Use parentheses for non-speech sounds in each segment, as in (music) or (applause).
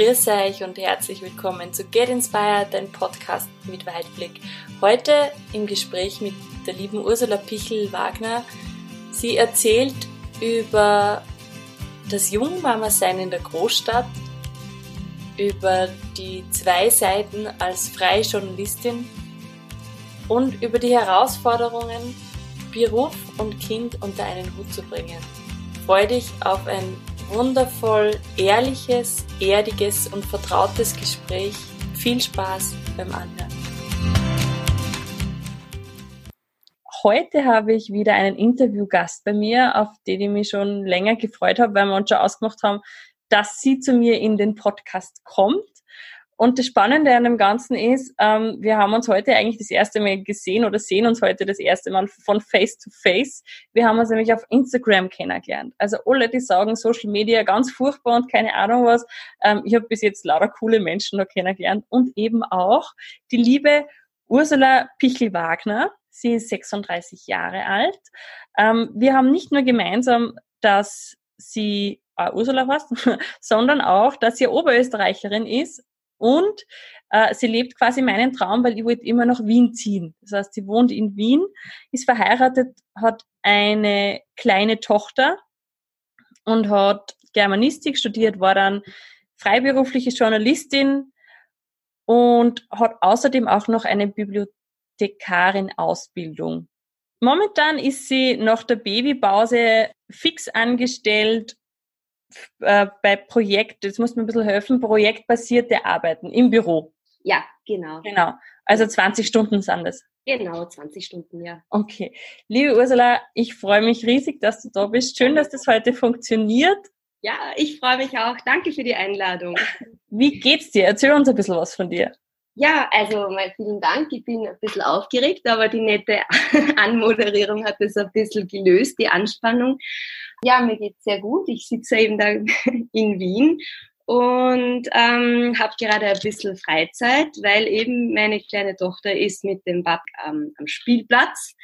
Grüß euch und herzlich willkommen zu Get Inspired, dein Podcast mit Weitblick. Heute im Gespräch mit der lieben Ursula Pichel-Wagner. Sie erzählt über das Jungmama-Sein in der Großstadt, über die zwei Seiten als freie Journalistin und über die Herausforderungen, Beruf und Kind unter einen Hut zu bringen. Freu dich auf ein wundervoll ehrliches, erdiges und vertrautes Gespräch. Viel Spaß beim Anhören. Heute habe ich wieder einen Interviewgast bei mir, auf den ich mich schon länger gefreut habe, weil wir uns schon ausgemacht haben, dass sie zu mir in den Podcast kommt. Und das Spannende an dem Ganzen ist, ähm, wir haben uns heute eigentlich das erste Mal gesehen oder sehen uns heute das erste Mal von Face to Face. Wir haben uns nämlich auf Instagram kennengelernt. Also alle, die sagen, Social Media ganz furchtbar und keine Ahnung was. Ähm, ich habe bis jetzt lauter coole Menschen noch kennengelernt und eben auch die liebe Ursula Pichel-Wagner. Sie ist 36 Jahre alt. Ähm, wir haben nicht nur gemeinsam, dass sie äh, Ursula heißt, (laughs) sondern auch, dass sie Oberösterreicherin ist und äh, sie lebt quasi meinen Traum, weil ich wollte immer nach Wien ziehen. Das heißt, sie wohnt in Wien, ist verheiratet, hat eine kleine Tochter und hat Germanistik studiert, war dann freiberufliche Journalistin und hat außerdem auch noch eine Bibliothekarin-Ausbildung. Momentan ist sie nach der Babypause fix angestellt äh, bei Projekt, jetzt muss man ein bisschen helfen, projektbasierte Arbeiten im Büro. Ja, genau. Genau. Also 20 Stunden sind das. Genau, 20 Stunden, ja. Okay. Liebe Ursula, ich freue mich riesig, dass du da bist. Schön, dass das heute funktioniert. Ja, ich freue mich auch. Danke für die Einladung. Wie geht's dir? Erzähl uns ein bisschen was von dir. Ja, also mal vielen Dank. Ich bin ein bisschen aufgeregt, aber die nette (laughs) Anmoderierung hat das ein bisschen gelöst, die Anspannung. Ja, mir geht's sehr gut. Ich sitze eben da (laughs) in Wien und ähm, habe gerade ein bisschen Freizeit, weil eben meine kleine Tochter ist mit dem Bad ähm, am Spielplatz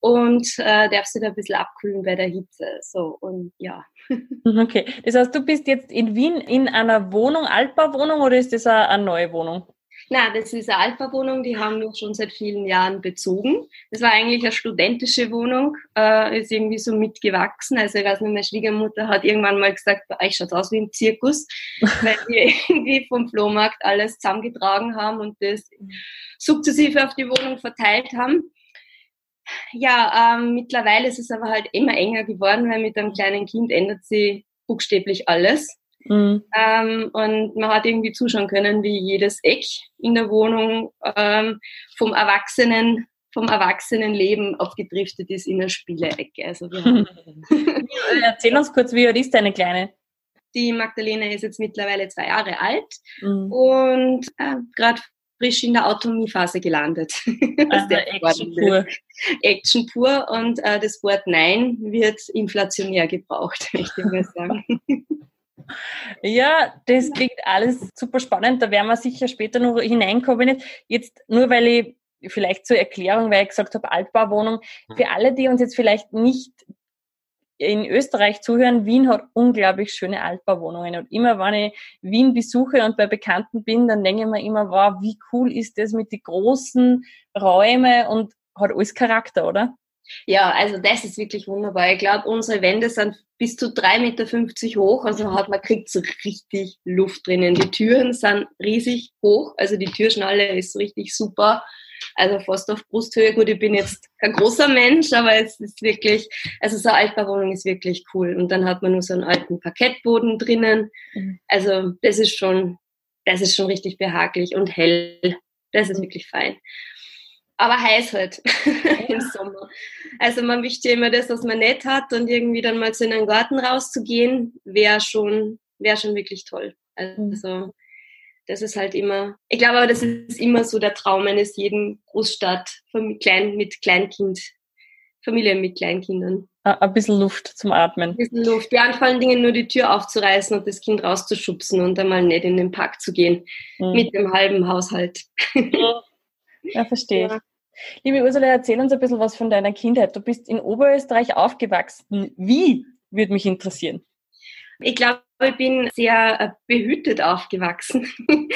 und äh, darf sie da ein bisschen abkühlen bei der Hitze. So und ja. (laughs) Okay, das heißt, du bist jetzt in Wien in einer Wohnung, Altbauwohnung oder ist das eine neue Wohnung? Na, das ist eine Altbauwohnung, die haben wir schon seit vielen Jahren bezogen. Das war eigentlich eine studentische Wohnung, äh, ist irgendwie so mitgewachsen. Also ich weiß nicht, meine Schwiegermutter hat irgendwann mal gesagt, bei euch schaut aus wie ein Zirkus, (laughs) weil wir irgendwie vom Flohmarkt alles zusammengetragen haben und das sukzessive auf die Wohnung verteilt haben. Ja, ähm, mittlerweile ist es aber halt immer enger geworden, weil mit einem kleinen Kind ändert sich buchstäblich alles. Mhm. Ähm, und man hat irgendwie zuschauen können, wie jedes Eck in der Wohnung ähm, vom Erwachsenen vom Erwachsenenleben aufgedriftet ist in eine Spielecke. Also (laughs) Erzähl uns kurz, wie alt ist deine Kleine? Die Magdalena ist jetzt mittlerweile zwei Jahre alt mhm. und äh, gerade frisch in der Autonomiephase gelandet. (laughs) Also Action pur. (laughs) Action pur und äh, das Wort Nein wird inflationär gebraucht, möchte ich mal sagen. Ja, das klingt alles super spannend. Da werden wir sicher später noch hineinkommen. Jetzt nur weil ich vielleicht zur Erklärung, weil ich gesagt habe, Altbauwohnung. Hm. Für alle, die uns jetzt vielleicht nicht in Österreich zuhören, Wien hat unglaublich schöne Altbauwohnungen. Und immer, wenn ich Wien besuche und bei Bekannten bin, dann denke ich mir immer, wow, wie cool ist das mit den großen Räumen und hat alles Charakter, oder? Ja, also das ist wirklich wunderbar. Ich glaube, unsere Wände sind bis zu 3,50 Meter hoch, also hat man kriegt so richtig Luft drinnen. Die Türen sind riesig hoch, also die Türschnalle ist richtig super. Also fast auf Brusthöhe. Gut, ich bin jetzt kein großer Mensch, aber es ist wirklich, also so eine Altbauwohnung ist wirklich cool. Und dann hat man nur so einen alten Parkettboden drinnen. Mhm. Also das ist schon, das ist schon richtig behaglich und hell. Das ist wirklich fein aber heiß halt (laughs) im Sommer. Also man möchte immer das, was man nicht hat und irgendwie dann mal so in den Garten rauszugehen, wäre schon, wäre schon wirklich toll. Also das ist halt immer, ich glaube aber, das ist immer so der Traum eines jeden Großstadt klein, mit Kleinkind, Familie mit Kleinkindern. Ein bisschen Luft zum Atmen. Ein bisschen Luft. Ja, und vor allen Dingen nur die Tür aufzureißen und das Kind rauszuschubsen und einmal nicht in den Park zu gehen. Mhm. Mit dem halben Haushalt. Ja, verstehe ja. Liebe Ursula, erzähl uns ein bisschen was von deiner Kindheit. Du bist in Oberösterreich aufgewachsen. Wie, würde mich interessieren. Ich glaube, ich bin sehr äh, behütet aufgewachsen. (laughs)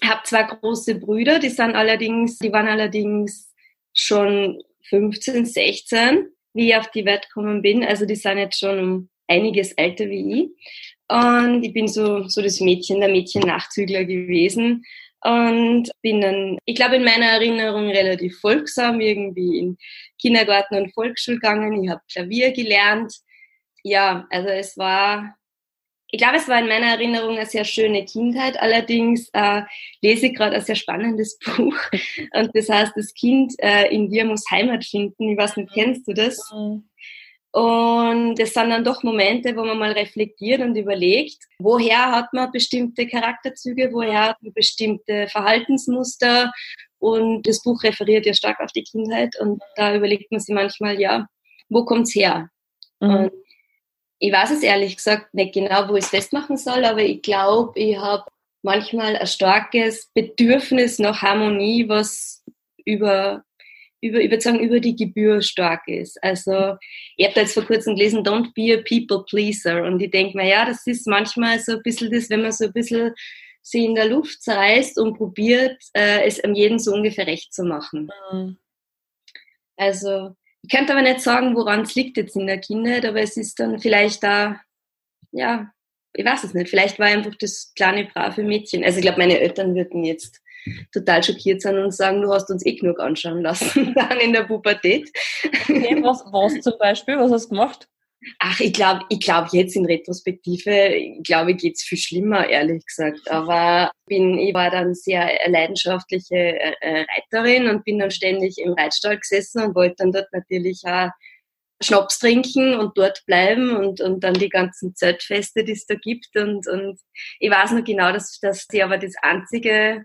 Ich habe zwei große Brüder, die sind allerdings, die waren allerdings schon 15, 16, wie ich auf die Welt gekommen bin. Also die sind jetzt schon einiges älter wie ich. Und ich bin so, so das Mädchen, der Mädchen-Nachzügler gewesen. Und bin dann, ich glaube, in meiner Erinnerung relativ folgsam, irgendwie in Kindergarten und Volksschule gegangen. Ich habe Klavier gelernt. Ja, also es war, ich glaube, es war in meiner Erinnerung eine sehr schöne Kindheit. Allerdings äh, lese ich gerade ein sehr spannendes (laughs) Buch. Und das heißt, das Kind äh, in dir muss Heimat finden. Ich weiß nicht, kennst du das? Mhm. Und es sind dann doch Momente, wo man mal reflektiert und überlegt, woher hat man bestimmte Charakterzüge, woher hat man bestimmte Verhaltensmuster. Und das Buch referiert ja stark auf die Kindheit. Und da überlegt man sich manchmal, ja, wo kommt's her? Mhm. Und ich weiß es ehrlich gesagt nicht genau, wo ich es festmachen soll, aber ich glaube, ich habe manchmal ein starkes Bedürfnis nach Harmonie, was über über, ich würde sagen, über die Gebühr stark ist. Also, ich habe da jetzt vor kurzem gelesen, don't be a people pleaser. Und ich denke mir, ja, das ist manchmal so ein bisschen das, wenn man so ein bisschen sie in der Luft zerreißt und probiert, äh, es am jeden so ungefähr recht zu machen. Mhm. Also, ich könnte aber nicht sagen, woran es liegt jetzt in der Kindheit, aber es ist dann vielleicht da, ja, ich weiß es nicht, vielleicht war einfach das kleine, brave Mädchen. Also ich glaube, meine Eltern würden jetzt total schockiert sind und sagen, du hast uns eh genug anschauen lassen, (laughs) dann in der Pubertät. Okay, was, was zum Beispiel? Was hast du gemacht? Ach, ich glaube, ich glaube jetzt in Retrospektive, ich glaube, geht's viel schlimmer, ehrlich gesagt. Aber bin, ich war dann sehr leidenschaftliche äh, äh, Reiterin und bin dann ständig im Reitstall gesessen und wollte dann dort natürlich auch Schnaps trinken und dort bleiben und, und dann die ganzen Zeltfeste, die es da gibt. Und, und ich weiß noch genau, dass, dass die aber das einzige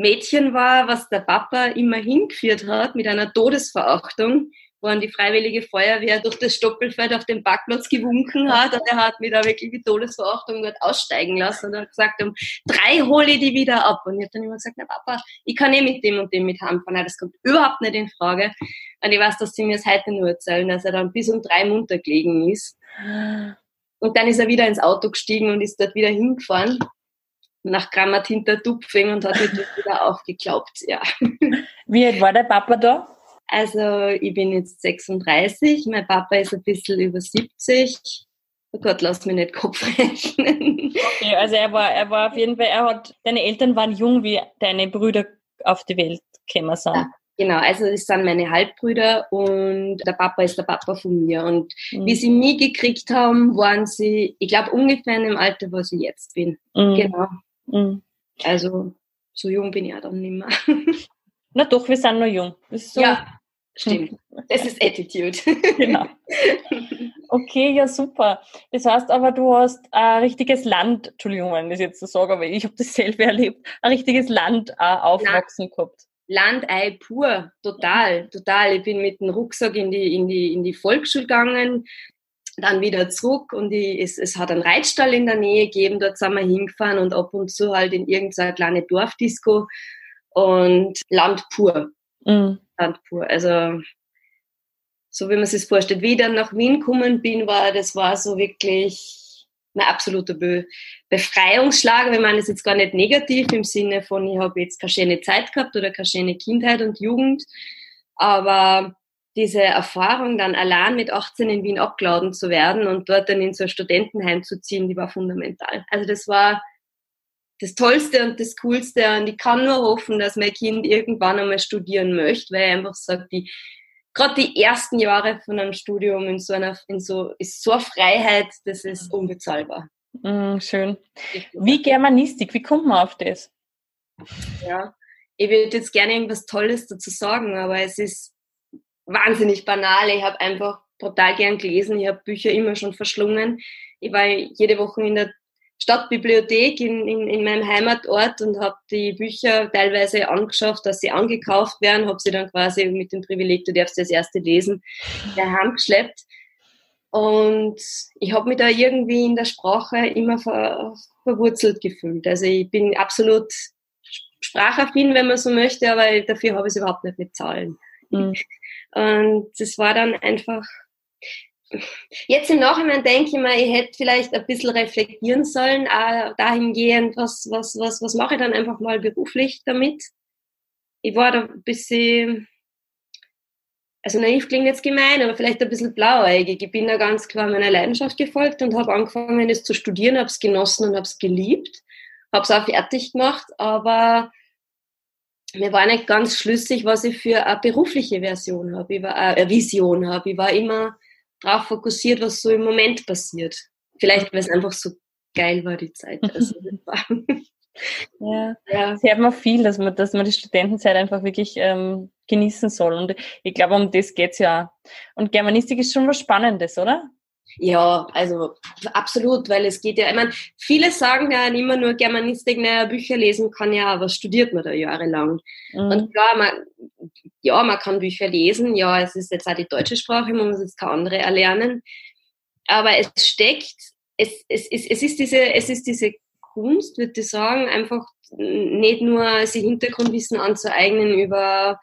Mädchen war, was der Papa immer hingeführt hat mit einer Todesverachtung, wo an die Freiwillige Feuerwehr durch das Stoppelfeld auf dem Parkplatz gewunken hat und er hat mich da wirklich die Todesverachtung dort aussteigen lassen und hat gesagt, um drei hole ich die wieder ab. Und ich habe dann immer gesagt, na Papa, ich kann eh mit dem und dem mit heimfahren. Das kommt überhaupt nicht in Frage. Und ich weiß, dass sie mir das heute nur erzählen, dass er dann bis um drei munter gelegen ist. Und dann ist er wieder ins Auto gestiegen und ist dort wieder hingefahren nach Grammat hinter Tupfing und hat mich wieder aufgeklaubt, ja. Wie alt war der Papa da? Also ich bin jetzt 36, mein Papa ist ein bisschen über 70. Oh Gott, lass mich nicht Kopf rechnen. Okay, also er war, er war auf jeden Fall, er hat, deine Eltern waren jung, wie deine Brüder auf die Welt gekommen sind. Ja, genau, also das sind meine Halbbrüder und der Papa ist der Papa von mir. Und mhm. wie sie mich gekriegt haben, waren sie, ich glaube, ungefähr in dem Alter, wo ich jetzt bin. Mhm. Genau. Mhm. Also so jung bin ich ja dann nicht mehr. (laughs) Na doch, wir sind noch jung. So. Ja, stimmt. (laughs) Das ist Attitude. genau. Okay, ja super. Das heißt aber, du hast ein richtiges Land, Entschuldigung, wenn ich das jetzt so sage, aber ich habe das selber erlebt, ein richtiges Land äh, aufwachsen Land, gehabt. Landei pur, total, total. Ich bin mit dem Rucksack in die, in die, in die Volksschule gegangen dann wieder zurück und ich, es, es hat einen Reitstall in der Nähe gegeben, dort sind wir hingefahren und ab und zu halt in irgendeiner kleine Dorfdisco und Land pur. Mhm. Land pur. Also so wie man sich vorstellt. Wie ich dann nach Wien gekommen bin, war das war so wirklich ein absoluter Be Befreiungsschlag. Wir meinen es jetzt gar nicht negativ im Sinne von, ich habe jetzt keine schöne Zeit gehabt oder keine schöne Kindheit und Jugend, aber diese Erfahrung dann allein mit 18 in Wien abgeladen zu werden und dort dann in so ein Studentenheim zu ziehen, die war fundamental. Also das war das Tollste und das Coolste und ich kann nur hoffen, dass mein Kind irgendwann einmal studieren möchte, weil er einfach sagt, die gerade die ersten Jahre von einem Studium in so einer, in so, ist so eine Freiheit, das ist unbezahlbar. Mm, schön. Wie Germanistik, wie kommt man auf das? Ja, ich würde jetzt gerne irgendwas Tolles dazu sagen, aber es ist wahnsinnig banal. Ich habe einfach total gern gelesen. Ich habe Bücher immer schon verschlungen. Ich war jede Woche in der Stadtbibliothek in, in, in meinem Heimatort und habe die Bücher teilweise angeschafft, dass sie angekauft werden, habe sie dann quasi mit dem Privileg, du darfst das erste lesen, daheim geschleppt. Und ich habe mich da irgendwie in der Sprache immer ver, verwurzelt gefühlt. Also ich bin absolut sprachaffin, wenn man so möchte, aber dafür habe ich es überhaupt nicht mit Zahlen. Mhm. Und das war dann einfach, jetzt im Nachhinein denke ich mir, ich hätte vielleicht ein bisschen reflektieren sollen, auch dahingehend, was, was, was, was mache ich dann einfach mal beruflich damit. Ich war da ein bisschen, also naiv klingt jetzt gemein, aber vielleicht ein bisschen blauäugig. Ich bin da ganz klar meiner Leidenschaft gefolgt und habe angefangen, es zu studieren, habe es genossen und habe es geliebt, habe es auch fertig gemacht, aber mir war nicht ganz schlüssig, was ich für eine berufliche Version habe, ich war, äh, eine Vision habe. Ich war immer darauf fokussiert, was so im Moment passiert. Vielleicht, weil es einfach so geil war, die Zeit. Also, (laughs) ja. ja, das hört man viel, dass man, dass man die Studentenzeit einfach wirklich ähm, genießen soll. Und ich glaube, um das geht's ja. Und Germanistik ist schon was Spannendes, oder? Ja, also absolut, weil es geht ja, ich meine, viele sagen ja immer nur Germanistik, naja, Bücher lesen kann ja, aber studiert man da jahrelang? Mhm. Und klar, man, ja, man kann Bücher lesen, ja, es ist jetzt auch die deutsche Sprache, man muss jetzt keine andere erlernen, aber es steckt, es, es, es, es, ist diese, es ist diese Kunst, würde ich sagen, einfach nicht nur sich Hintergrundwissen anzueignen über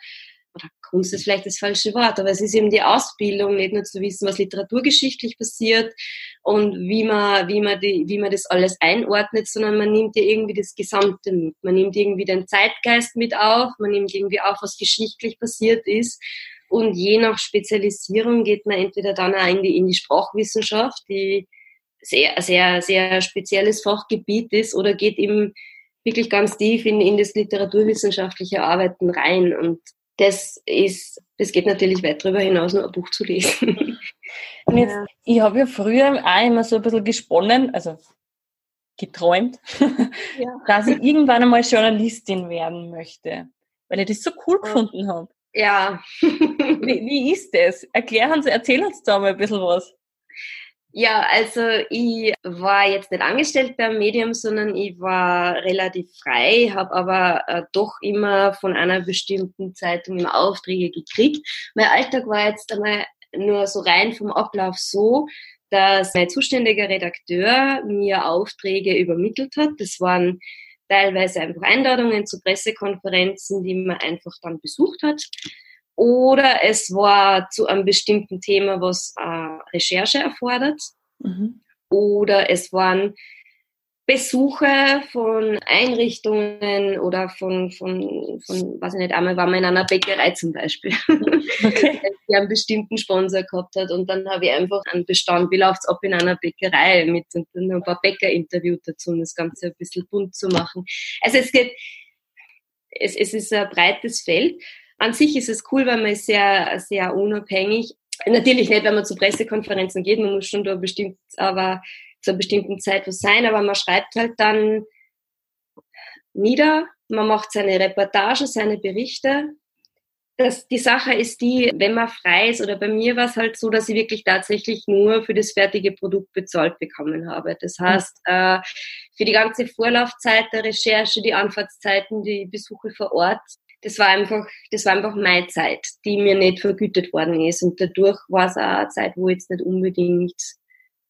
Kunst ist vielleicht das falsche Wort, aber es ist eben die Ausbildung, nicht nur zu wissen, was literaturgeschichtlich passiert und wie man, wie man, die, wie man das alles einordnet, sondern man nimmt ja irgendwie das Gesamte mit. Man nimmt irgendwie den Zeitgeist mit auf, man nimmt irgendwie auf, was geschichtlich passiert ist. Und je nach Spezialisierung geht man entweder dann auch in die, in die Sprachwissenschaft, die sehr, sehr, sehr spezielles Fachgebiet ist, oder geht eben wirklich ganz tief in, in das literaturwissenschaftliche Arbeiten rein. Und das ist, das geht natürlich weit darüber hinaus, nur ein Buch zu lesen. (laughs) Und jetzt, ich habe ja früher auch immer so ein bisschen gesponnen, also geträumt, (laughs) ja. dass ich irgendwann einmal Journalistin werden möchte, weil ich das so cool gefunden habe. Ja. wie, wie ist das? Erklären Sie, erzählen uns da mal ein bisschen was. Ja, also ich war jetzt nicht angestellt beim Medium, sondern ich war relativ frei, habe aber äh, doch immer von einer bestimmten Zeitung immer Aufträge gekriegt. Mein Alltag war jetzt einmal nur so rein vom Ablauf so, dass mein zuständiger Redakteur mir Aufträge übermittelt hat. Das waren teilweise einfach Einladungen zu Pressekonferenzen, die man einfach dann besucht hat. Oder es war zu einem bestimmten Thema, was äh, Recherche erfordert. Mhm. Oder es waren Besuche von Einrichtungen oder von, von, von, weiß ich nicht, einmal waren wir in einer Bäckerei zum Beispiel, (laughs) okay. (laughs) die einen bestimmten Sponsor gehabt hat und dann habe ich einfach einen Bestand, wie läuft's ab in einer Bäckerei mit und dann ein paar Bäcker interviewt dazu, um das Ganze ein bisschen bunt zu machen. Also es geht, es, es ist ein breites Feld an sich ist es cool, weil man ist sehr, sehr unabhängig. Natürlich nicht, wenn man zu Pressekonferenzen geht, man muss schon da bestimmt, aber zu einer bestimmten Zeit was sein, aber man schreibt halt dann nieder, man macht seine Reportage, seine Berichte. Das, die Sache ist die, wenn man frei ist, oder bei mir war es halt so, dass ich wirklich tatsächlich nur für das fertige Produkt bezahlt bekommen habe. Das heißt, äh, für die ganze Vorlaufzeit der Recherche, die Anfahrtszeiten, die Besuche vor Ort, das war einfach, das war einfach meine Zeit, die mir nicht vergütet worden ist. Und dadurch war es auch eine Zeit, wo jetzt nicht unbedingt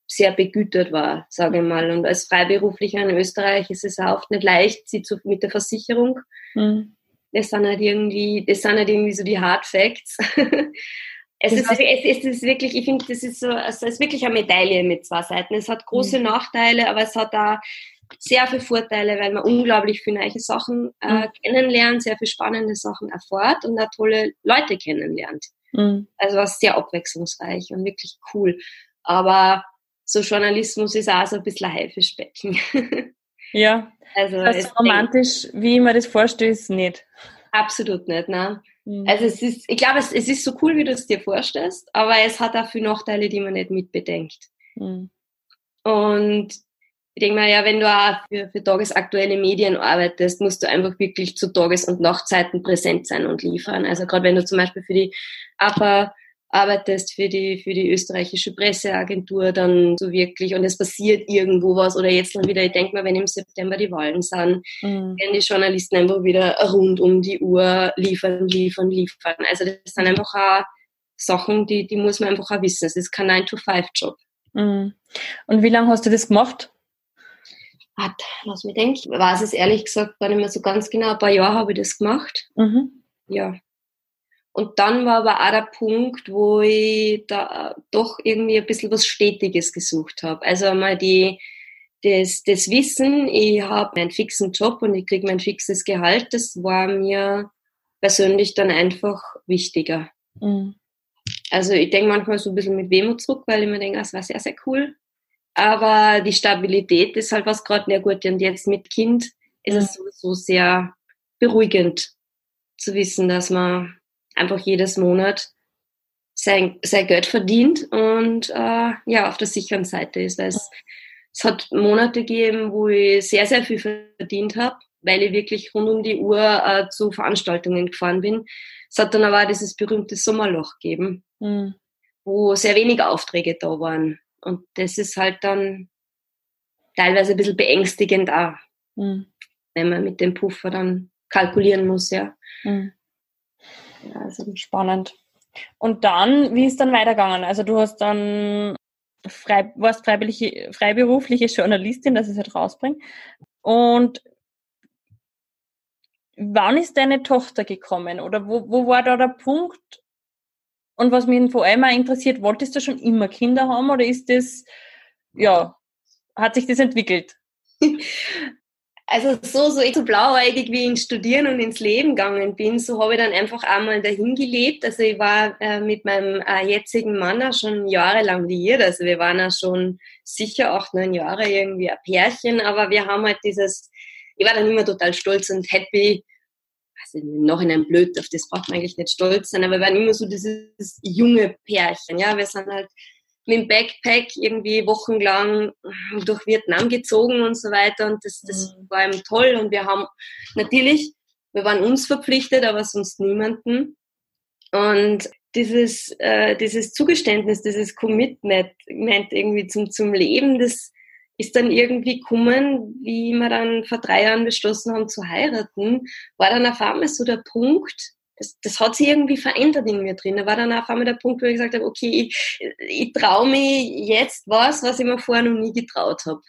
sehr begütert war, sage ich mal. Und als Freiberuflicher in Österreich ist es auch oft nicht leicht, sie zu, mit der Versicherung. Mhm. Das sind halt irgendwie, das sind halt irgendwie so die Hard Facts. (laughs) es, ist, es, ist wirklich, ich finde, das ist so, also es ist wirklich eine Medaille mit zwei Seiten. Es hat große mhm. Nachteile, aber es hat auch sehr viele Vorteile, weil man unglaublich viele neue Sachen äh, mhm. kennenlernt, sehr viele spannende Sachen erfährt und auch tolle Leute kennenlernt. Mhm. Also was sehr abwechslungsreich und wirklich cool. Aber so Journalismus ist auch so ein bisschen ein Haifischbecken. (laughs) ja. Also das ist romantisch, wie ich mir das vorstelle, ist nicht. Absolut nicht, ne? Mhm. Also es ist, ich glaube, es, es ist so cool, wie du es dir vorstellst, aber es hat auch viele Nachteile, die man nicht mitbedenkt. Mhm. Und ich denke mal, ja, wenn du auch für, für tagesaktuelle Medien arbeitest, musst du einfach wirklich zu Tages- und Nachtzeiten präsent sein und liefern. Also gerade wenn du zum Beispiel für die APA arbeitest, für die, für die österreichische Presseagentur, dann so wirklich, und es passiert irgendwo was, oder jetzt dann wieder, ich denke mal, wenn im September die Wahlen sind, mhm. werden die Journalisten einfach wieder rund um die Uhr liefern, liefern, liefern. Also das sind einfach auch Sachen, die, die muss man einfach auch wissen. Es ist kein 9-to-5-Job. Mhm. Und wie lange hast du das gemacht? Hat, lass mich denken, weiß es ehrlich gesagt gar nicht mehr so ganz genau. Ein paar Jahre habe ich das gemacht. Mhm. Ja. Und dann war aber auch der Punkt, wo ich da doch irgendwie ein bisschen was Stetiges gesucht habe. Also einmal die, das, das Wissen, ich habe einen fixen Job und ich kriege mein fixes Gehalt, das war mir persönlich dann einfach wichtiger. Mhm. Also ich denke manchmal so ein bisschen mit Wehmut zurück, weil ich mir denke, das war sehr, sehr cool. Aber die Stabilität ist halt was gerade sehr gut. Und jetzt mit Kind ist mhm. es sowieso sehr beruhigend zu wissen, dass man einfach jedes Monat sein, sein Geld verdient und äh, ja, auf der sicheren Seite ist. Es, es hat Monate gegeben, wo ich sehr, sehr viel verdient habe, weil ich wirklich rund um die Uhr äh, zu Veranstaltungen gefahren bin. Es hat dann aber auch dieses berühmte Sommerloch gegeben, mhm. wo sehr wenige Aufträge da waren. Und das ist halt dann teilweise ein bisschen beängstigend auch, mhm. wenn man mit dem Puffer dann kalkulieren muss, ja. Mhm. Ja, also spannend. Und dann, wie ist dann weitergegangen? Also du hast dann frei, warst freiberufliche, freiberufliche Journalistin, dass ich es halt rausbringe. Und wann ist deine Tochter gekommen? Oder wo, wo war da der Punkt? Und was mich vor allem auch interessiert, wolltest du schon immer Kinder haben oder ist das, ja, hat sich das entwickelt? (laughs) also so, so, so blauäugig wie ich ins Studieren und ins Leben gegangen bin, so habe ich dann einfach einmal dahin gelebt. Also ich war äh, mit meinem äh, jetzigen Mann auch schon jahrelang liiert. Also wir waren ja schon sicher acht, neun Jahre irgendwie ein Pärchen, aber wir haben halt dieses, ich war dann immer total stolz und happy. Also im Nachhinein blöd, auf das braucht man eigentlich nicht stolz sein, aber wir waren immer so dieses junge Pärchen. Ja, wir sind halt mit dem Backpack irgendwie wochenlang durch Vietnam gezogen und so weiter. Und das, das mhm. war eben toll. Und wir haben natürlich, wir waren uns verpflichtet, aber sonst niemanden. Und dieses, äh, dieses Zugeständnis, dieses Commitment irgendwie zum, zum Leben, das ist dann irgendwie gekommen, wie wir dann vor drei Jahren beschlossen haben zu heiraten, war dann auf einmal so der Punkt, das, das hat sich irgendwie verändert in mir drin. Da war dann auf einmal der Punkt, wo ich gesagt habe, okay, ich, ich traue mich jetzt was, was ich mir vorher noch nie getraut habe.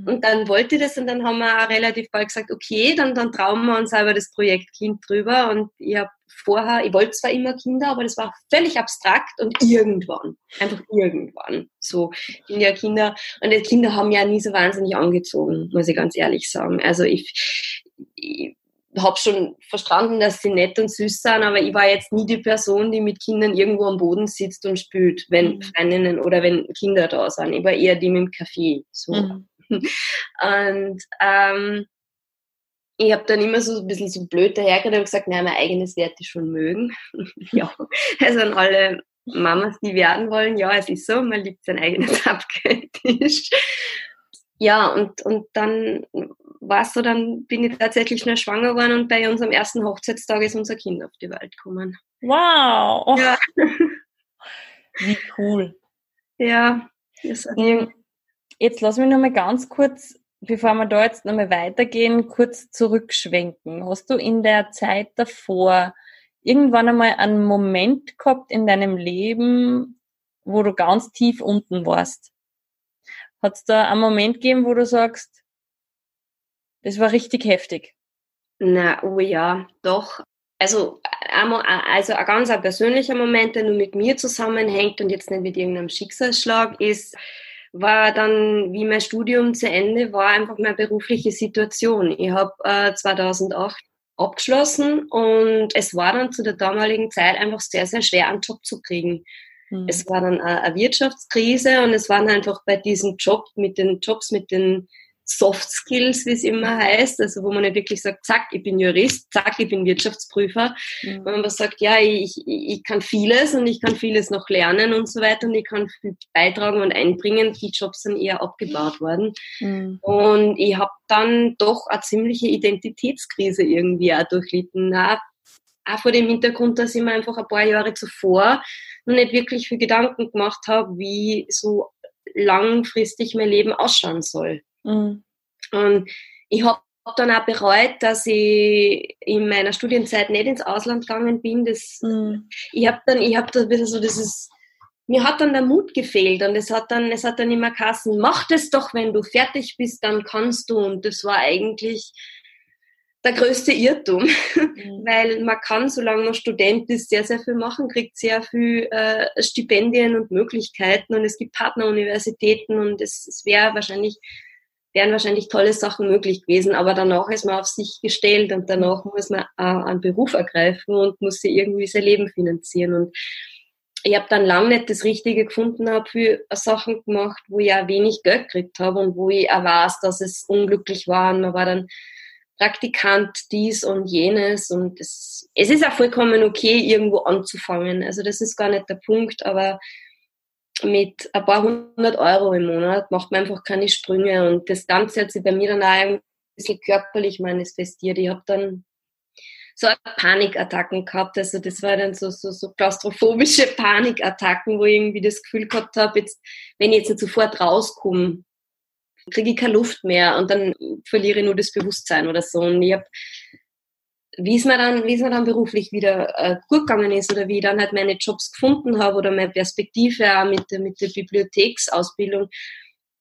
Mhm. Und dann wollte ich das und dann haben wir auch relativ bald gesagt, okay, dann, dann trauen wir uns über das Projekt Kind drüber. Und ich habe vorher, ich wollte zwar immer Kinder, aber das war völlig abstrakt und irgendwann, einfach irgendwann. So sind ja Kinder, und die Kinder haben ja nie so wahnsinnig angezogen, muss ich ganz ehrlich sagen. Also ich, ich habe schon verstanden, dass sie nett und süß sind, aber ich war jetzt nie die Person, die mit Kindern irgendwo am Boden sitzt und spült, wenn mhm. Freundinnen oder wenn Kinder da sind. Ich war eher die mit dem Kaffee. So. Mhm. (laughs) Und ähm, ich habe dann immer so ein bisschen so blöd dahergedacht und gesagt, nein, mein eigenes Wert ist schon mögen. (laughs) ja, also an alle Mamas, die werden wollen, ja, es ist so, man liebt sein eigenes (laughs) Abgeltisch. Ja, und, und dann war es so, dann bin ich tatsächlich nur schwanger geworden und bei unserem ersten Hochzeitstag ist unser Kind auf die Welt gekommen. Wow! Ja. Wie cool. Ja. Ähm, jetzt lass mich noch mal ganz kurz, bevor wir da jetzt noch mal weitergehen, kurz zurückschwenken. Hast du in der Zeit davor irgendwann einmal einen Moment gehabt in deinem Leben, wo du ganz tief unten warst? Hat es da einen Moment gegeben, wo du sagst, das war richtig heftig. Na, oh ja, doch. Also, also ein ganz persönlicher Moment, der nur mit mir zusammenhängt und jetzt nicht mit irgendeinem Schicksalsschlag ist, war dann, wie mein Studium zu Ende war, einfach meine berufliche Situation. Ich habe äh, 2008 abgeschlossen und es war dann zu der damaligen Zeit einfach sehr, sehr schwer, einen Job zu kriegen. Mhm. Es war dann eine Wirtschaftskrise und es waren einfach bei diesem Job mit den Jobs mit den Soft Skills, wie es immer heißt, also wo man nicht wirklich sagt, zack, ich bin Jurist, zack, ich bin Wirtschaftsprüfer, mhm. wenn man sagt, ja, ich, ich kann vieles und ich kann vieles noch lernen und so weiter und ich kann viel beitragen und einbringen, die Jobs sind eher abgebaut worden. Mhm. Und ich habe dann doch eine ziemliche Identitätskrise irgendwie auch durchlitten. Auch, auch vor dem Hintergrund, dass ich mir einfach ein paar Jahre zuvor noch nicht wirklich viel Gedanken gemacht habe, wie so langfristig mein Leben ausschauen soll. Mhm. Und ich habe dann auch bereut, dass ich in meiner Studienzeit nicht ins Ausland gegangen bin. Das, mhm. Ich habe dann, ich habe da ein bisschen so dieses, mir hat dann der Mut gefehlt und es hat dann, es hat dann immer Kassen, mach das doch, wenn du fertig bist, dann kannst du. Und das war eigentlich der größte Irrtum, mhm. (laughs) weil man kann, solange man Student ist, sehr, sehr viel machen, kriegt sehr viel äh, Stipendien und Möglichkeiten und es gibt Partneruniversitäten und es, es wäre wahrscheinlich, wären wahrscheinlich tolle Sachen möglich gewesen, aber danach ist man auf sich gestellt und danach muss man äh, einen Beruf ergreifen und muss sich irgendwie sein Leben finanzieren und ich habe dann lange nicht das Richtige gefunden, habe für Sachen gemacht, wo ich auch wenig Geld gekriegt habe und wo ich auch weiß, dass es unglücklich war. Und man war dann Praktikant dies und jenes und es, es ist auch vollkommen okay, irgendwo anzufangen. Also das ist gar nicht der Punkt, aber mit ein paar hundert Euro im Monat macht man einfach keine Sprünge und das Ganze hat sich bei mir dann auch ein bisschen körperlich manifestiert. Ich habe dann so Panikattacken gehabt, also das war dann so, so, so klaustrophobische (laughs) Panikattacken, wo ich irgendwie das Gefühl gehabt habe, wenn ich jetzt nicht sofort rauskomme, kriege ich keine Luft mehr und dann verliere ich nur das Bewusstsein oder so. Und ich habe, wie es mir dann, wie es mir dann beruflich wieder äh, gut gegangen ist oder wie ich dann halt meine Jobs gefunden habe oder meine Perspektive auch mit der, mit der Bibliotheksausbildung,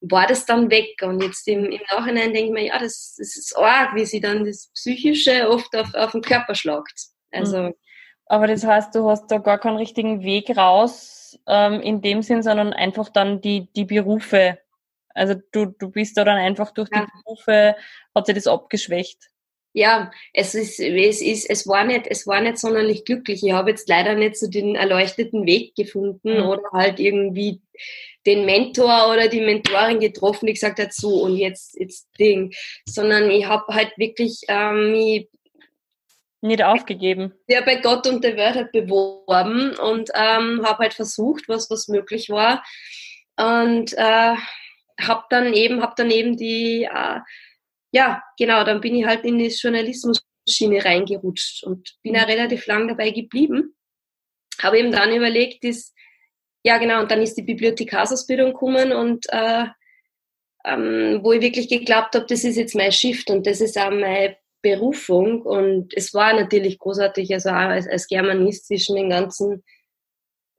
war das dann weg. Und jetzt im, im Nachhinein denke ich mir, ja, das, das ist arg, wie sie dann das Psychische oft auf, auf den Körper schlagt. Also. Mhm. Aber das heißt, du hast da gar keinen richtigen Weg raus ähm, in dem Sinn, sondern einfach dann die, die Berufe also du, du bist da dann einfach durch die Berufe, hat sich das abgeschwächt. Ja, es ist, es ist, es war nicht, es war nicht sonderlich glücklich. Ich habe jetzt leider nicht so den erleuchteten Weg gefunden mhm. oder halt irgendwie den Mentor oder die Mentorin getroffen, die gesagt hat, so und jetzt, jetzt Ding, sondern ich habe halt wirklich ähm, mich nicht aufgegeben. Ja, bei Gott und der Welt halt beworben und ähm, habe halt versucht, was was möglich war und äh, habe dann eben, hab dann eben die, äh, ja, genau, dann bin ich halt in die Journalismus-Schiene reingerutscht und bin ja mhm. relativ lang dabei geblieben. Habe eben dann überlegt, ist, ja genau, und dann ist die Bibliothekarsausbildung gekommen und äh, ähm, wo ich wirklich geglaubt habe, das ist jetzt mein Shift und das ist auch meine Berufung. Und es war natürlich großartig, also auch als, als Germanist zwischen den ganzen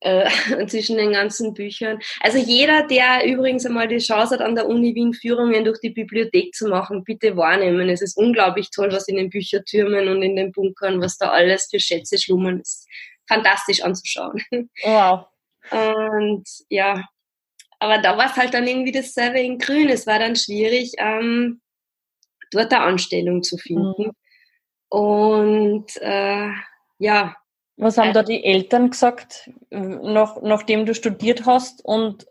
äh, (laughs) zwischen den ganzen Büchern. Also jeder, der übrigens einmal die Chance hat, an der Uni Wien Führungen durch die Bibliothek zu machen, bitte wahrnehmen. Es ist unglaublich toll, was in den Büchertürmen und in den Bunkern, was da alles für Schätze schlummern. Ist fantastisch anzuschauen. (laughs) Wow. Und ja, aber da war es halt dann irgendwie dasselbe in Grün. Es war dann schwierig, ähm, dort eine Anstellung zu finden. Mhm. Und äh, ja, was haben da die Eltern gesagt, nach, nachdem du studiert hast und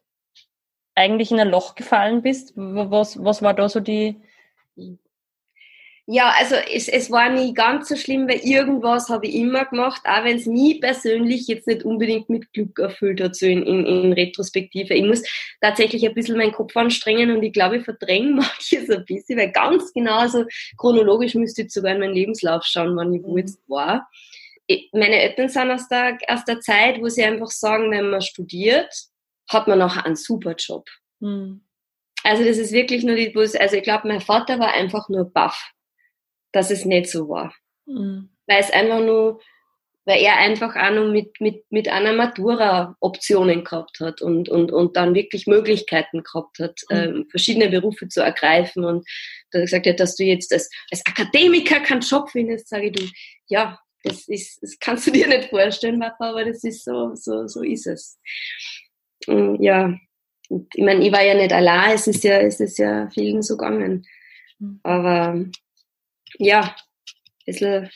eigentlich in ein Loch gefallen bist? Was, was war da so die... Ja, also es, es war nie ganz so schlimm, weil irgendwas habe ich immer gemacht, auch wenn es mich persönlich jetzt nicht unbedingt mit Glück erfüllt hat, so in, in, in Retrospektive. Ich muss tatsächlich ein bisschen meinen Kopf anstrengen und ich glaube, ich verdränge (laughs) manches ein bisschen, weil ganz genau so chronologisch müsste ich sogar in meinen Lebenslauf schauen, wann ich wo mhm. jetzt war meine Eltern sind aus der, aus der Zeit, wo sie einfach sagen, wenn man studiert, hat man nachher einen super Job. Mhm. Also das ist wirklich nur die, also ich glaube, mein Vater war einfach nur baff, dass es nicht so war. Mhm. Weil es einfach nur, weil er einfach auch noch mit, mit, mit einer Matura Optionen gehabt hat und, und, und dann wirklich Möglichkeiten gehabt hat, mhm. ähm, verschiedene Berufe zu ergreifen und da gesagt hat, dass du jetzt als, als Akademiker keinen Job findest, sage ich du, ja, das ist, das kannst du (laughs) dir nicht vorstellen, Papa, aber das ist so, so, so ist es. Und ja, und ich meine, ich war ja nicht allein, es ist ja, es ist ja vielen so gegangen. Mhm. Aber ja, ein bisschen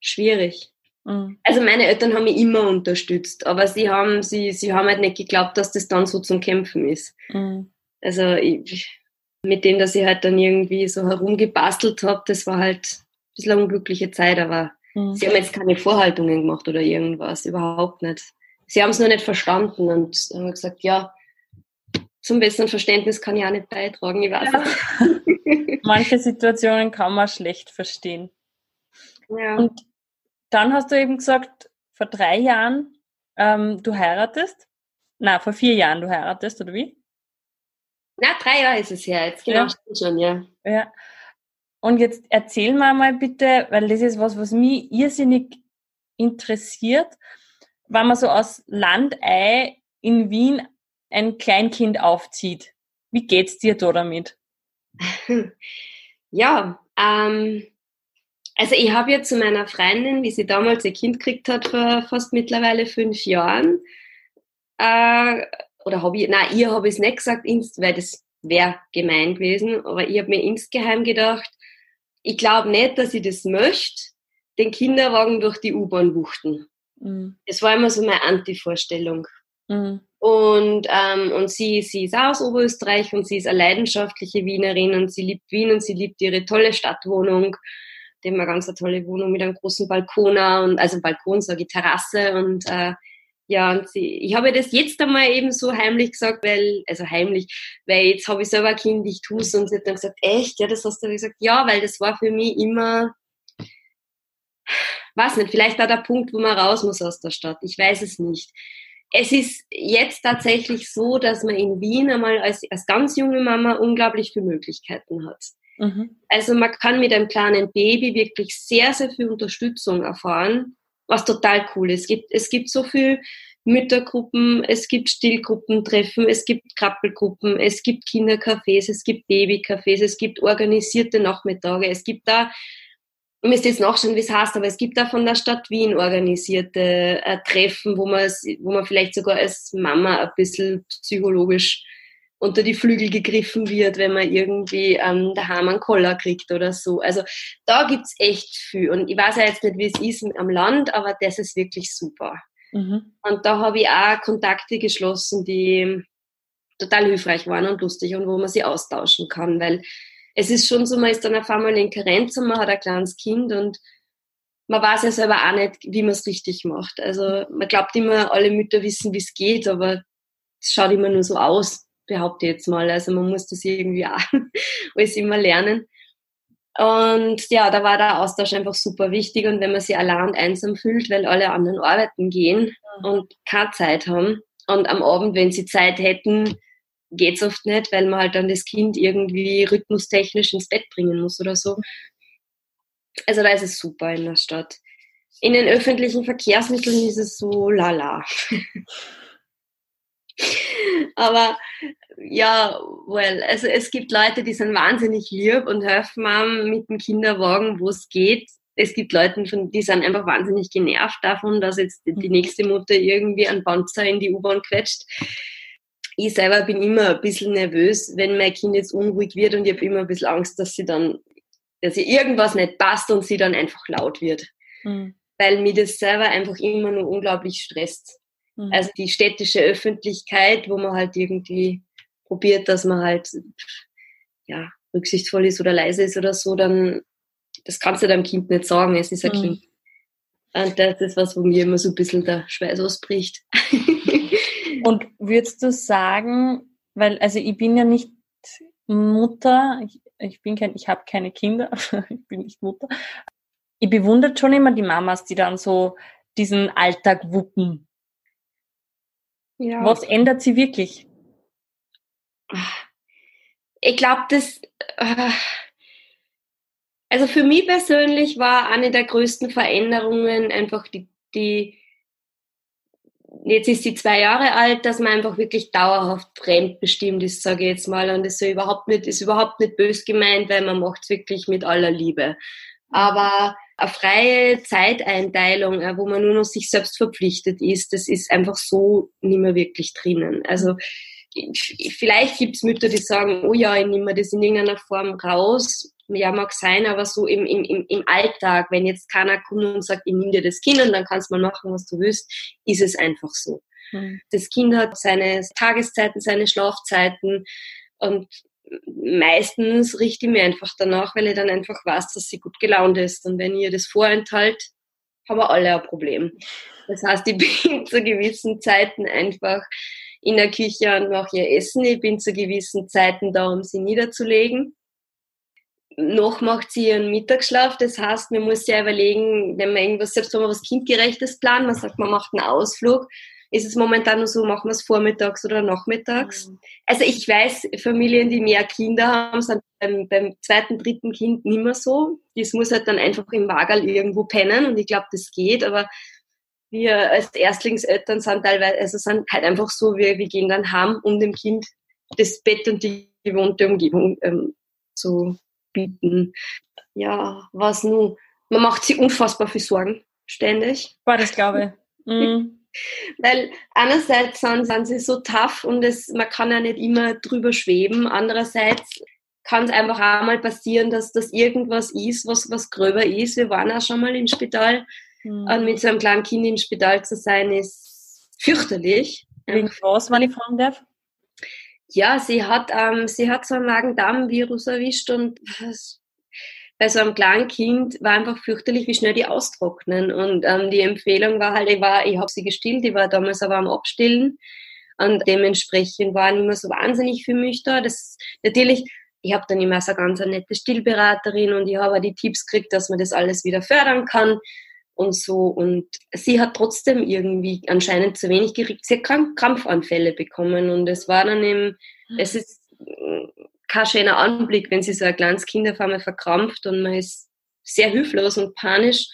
schwierig. Mhm. Also meine Eltern haben mich immer unterstützt, aber sie haben, sie, sie haben halt nicht geglaubt, dass das dann so zum Kämpfen ist. Mhm. Also ich, mit dem, dass ich halt dann irgendwie so herumgebastelt habe, das war halt ein bisschen eine unglückliche Zeit, aber Mhm. Sie haben jetzt keine Vorhaltungen gemacht oder irgendwas, überhaupt nicht. Sie haben es nur nicht verstanden und haben gesagt, ja, zum besseren Verständnis kann ich auch nicht beitragen, ich weiß ja. (laughs) (laughs) Manche Situationen kann man schlecht verstehen. Ja. Und dann hast du eben gesagt, vor drei Jahren ähm, du heiratest. Na, vor vier Jahren du heiratest, oder wie? Na, drei Jahre ist es her, jetzt genau ja. schon, ja. Ja. Und jetzt erzähl mir mal bitte, weil das ist was, was mich irrsinnig interessiert, wenn man so aus Landei in Wien ein Kleinkind aufzieht. Wie geht's dir da damit? (laughs) Ja, ähm, Also ich habe ja zu meiner Freundin, wie sie damals ihr Kind gekriegt hat, vor fast mittlerweile fünf Jahren, äh, oder habe ich, nein, ihr habe ich es nicht gesagt, weil das wäre gemein gewesen, aber ich habe mir insgeheim gedacht, ich glaube nicht, dass ich das möchte, den Kinderwagen durch die U-Bahn wuchten. Mhm. Das war immer so meine Anti-Vorstellung. Mhm. Und, ähm, und sie, sie ist auch aus Oberösterreich und sie ist eine leidenschaftliche Wienerin und sie liebt Wien und sie liebt ihre tolle Stadtwohnung. Die haben eine ganz tolle Wohnung mit einem großen Balkon und, also Balkon, sage ich, Terrasse und äh, ja, und sie, ich habe das jetzt einmal eben so heimlich gesagt, weil, also heimlich, weil jetzt habe ich selber ein Kind, ich tue es und sie hat dann gesagt, echt, ja, das hast du gesagt, ja, weil das war für mich immer, weiß nicht, vielleicht auch der Punkt, wo man raus muss aus der Stadt, ich weiß es nicht. Es ist jetzt tatsächlich so, dass man in Wien einmal als, als ganz junge Mama unglaublich viele Möglichkeiten hat. Mhm. Also man kann mit einem kleinen Baby wirklich sehr, sehr viel Unterstützung erfahren was total cool ist. Es gibt, es gibt so viel Müttergruppen, es gibt Stillgruppentreffen, es gibt Krabbelgruppen, es gibt Kindercafés, es gibt Babycafés, es gibt organisierte Nachmittage, es gibt da, ich müsste jetzt nachschauen, wie es heißt, aber es gibt da von der Stadt Wien organisierte äh, Treffen, wo man, wo man vielleicht sogar als Mama ein bisschen psychologisch unter die Flügel gegriffen wird, wenn man irgendwie ähm, daheim einen Koller kriegt oder so. Also da gibt's echt viel. Und ich weiß ja jetzt nicht, wie es ist am Land, aber das ist wirklich super. Mhm. Und da habe ich auch Kontakte geschlossen, die total hilfreich waren und lustig und wo man sie austauschen kann, weil es ist schon so, man ist dann auf einmal in Karenz und man hat ein kleines Kind und man weiß ja selber auch nicht, wie man es richtig macht. Also man glaubt immer, alle Mütter wissen, wie es geht, aber es schaut immer nur so aus behaupte ich jetzt mal. Also man muss das irgendwie auch (laughs) alles immer lernen. Und ja, da war der Austausch einfach super wichtig. Und wenn man sich allein und einsam fühlt, weil alle anderen arbeiten gehen und keine Zeit haben, und am Abend, wenn sie Zeit hätten, geht's oft nicht, weil man halt dann das Kind irgendwie rhythmustechnisch ins Bett bringen muss oder so. Also da ist es super in der Stadt. In den öffentlichen Verkehrsmitteln ist es so lala. (laughs) Aber ja, well, also es gibt Leute, die sind wahnsinnig lieb und helfen einem mit dem Kinderwagen, wo es geht. Es gibt Leute, die sind einfach wahnsinnig genervt davon, dass jetzt die mhm. nächste Mutter irgendwie einen Panzer in die U-Bahn quetscht. Ich selber bin immer ein bisschen nervös, wenn mein Kind jetzt unruhig wird und ich habe immer ein bisschen Angst, dass sie dann, dass ihr irgendwas nicht passt und sie dann einfach laut wird. Mhm. Weil mir das selber einfach immer nur unglaublich stresst. Mhm. Also die städtische Öffentlichkeit, wo man halt irgendwie probiert, dass man halt ja, rücksichtsvoll ist oder leise ist oder so, dann das kannst du deinem Kind nicht sagen, es ist ein mhm. Kind. Und das ist was, wo mir immer so ein bisschen der Schweiß ausbricht. (laughs) Und würdest du sagen, weil, also ich bin ja nicht Mutter, ich, ich bin kein, ich habe keine Kinder, (laughs) ich bin nicht Mutter. Ich bewundere schon immer die Mamas, die dann so diesen Alltag wuppen. Ja. Was ändert sie wirklich? Ich glaube, das. Äh, also für mich persönlich war eine der größten Veränderungen einfach die, die jetzt ist sie zwei Jahre alt, dass man einfach wirklich dauerhaft fremdbestimmt ist, sage ich jetzt mal. Und das ist überhaupt nicht, ist überhaupt nicht bös gemeint, weil man macht es wirklich mit aller Liebe. Aber eine freie Zeiteinteilung, äh, wo man nur noch sich selbst verpflichtet ist, das ist einfach so nicht mehr wirklich drinnen. Also vielleicht gibt es Mütter, die sagen, oh ja, ich nehme das in irgendeiner Form raus. Ja, mag sein, aber so im, im, im Alltag, wenn jetzt keiner kommt und sagt, ich nehme dir das Kind und dann kannst du mal machen, was du willst, ist es einfach so. Mhm. Das Kind hat seine Tageszeiten, seine Schlafzeiten und meistens richte ich mir einfach danach, weil ich dann einfach weiß, dass sie gut gelaunt ist. Und wenn ihr das vorenthalt, haben wir alle ein Problem. Das heißt, ich (laughs) bin zu gewissen Zeiten einfach in der Küche und mache ihr Essen. Ich bin zu gewissen Zeiten da, um sie niederzulegen. Noch macht sie ihren Mittagsschlaf. Das heißt, man muss ja überlegen, wenn man irgendwas, selbst wenn man was Kindgerechtes plant, man sagt, man macht einen Ausflug, ist es momentan nur so, machen wir es vormittags oder nachmittags. Mhm. Also ich weiß, Familien, die mehr Kinder haben, sind beim, beim zweiten, dritten Kind nicht mehr so. Das muss halt dann einfach im Wagerl irgendwo pennen und ich glaube, das geht, aber wir als Erstlingseltern sind teilweise, also sind halt einfach so, wir, wir gehen dann heim, um dem Kind das Bett und die gewohnte Umgebung ähm, zu bieten. Ja, was nun? man macht sich unfassbar viel Sorgen, ständig. War das glaube ich. (laughs) Mhm. Weil einerseits sind, sind sie so tough und es, man kann ja nicht immer drüber schweben. Andererseits kann es einfach auch mal passieren, dass das irgendwas ist, was, was gröber ist. Wir waren auch schon mal im Spital. Mhm. Und mit so einem kleinen Kind im Spital zu sein, ist fürchterlich. Wegen was, wenn ich fragen darf? Ja, sie hat, ähm, sie hat so ein Magen-Darm-Virus erwischt und bei so einem kleinen Kind war einfach fürchterlich, wie schnell die austrocknen. Und ähm, die Empfehlung war halt, ich, war, ich habe sie gestillt, ich war damals aber am Abstillen. Und dementsprechend war nicht mehr so wahnsinnig für mich da. Das natürlich, ich habe dann immer so eine ganz nette Stillberaterin und ich habe die Tipps gekriegt, dass man das alles wieder fördern kann und so. Und sie hat trotzdem irgendwie anscheinend zu wenig gekriegt. Sie hat Krampfanfälle bekommen und es war dann eben, es ist kein schöner Anblick, wenn sie so ein kleines Kind auf einmal verkrampft und man ist sehr hilflos und panisch.